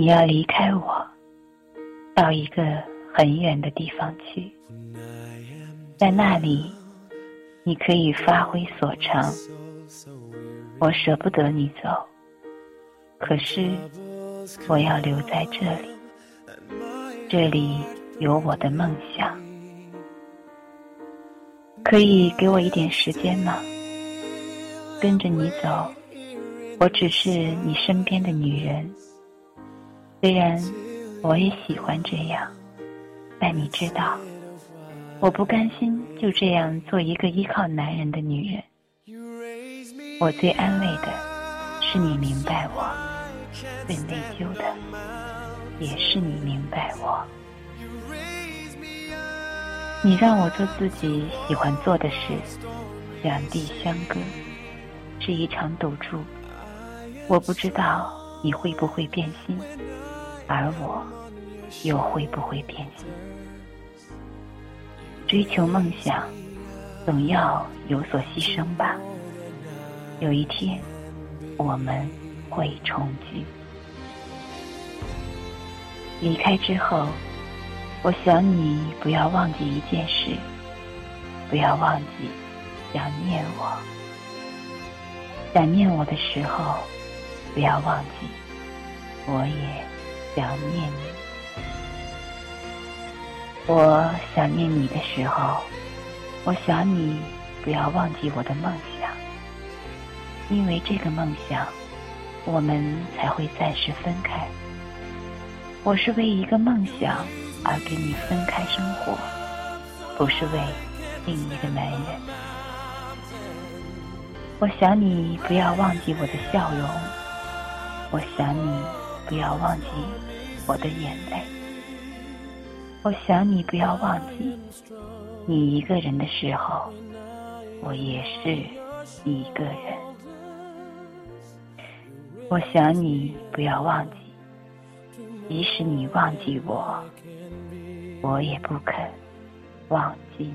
你要离开我，到一个很远的地方去，在那里，你可以发挥所长。我舍不得你走，可是我要留在这里，这里有我的梦想。可以给我一点时间吗？跟着你走，我只是你身边的女人。虽然我也喜欢这样，但你知道，我不甘心就这样做一个依靠男人的女人。我最安慰的是你明白我，最内疚的也是你明白我。你让我做自己喜欢做的事，两地相隔是一场赌注。我不知道你会不会变心。而我又会不会变心？追求梦想，总要有所牺牲吧。有一天，我们会重聚。离开之后，我想你不要忘记一件事，不要忘记想念我。想念我的时候，不要忘记，我也。想念你，我想念你的时候，我想你不要忘记我的梦想，因为这个梦想，我们才会暂时分开。我是为一个梦想而跟你分开生活，不是为另一个男人。我想你不要忘记我的笑容，我想你。不要忘记我的眼泪，我想你不要忘记，你一个人的时候，我也是一个人。我想你不要忘记，即使你忘记我，我也不肯忘记你。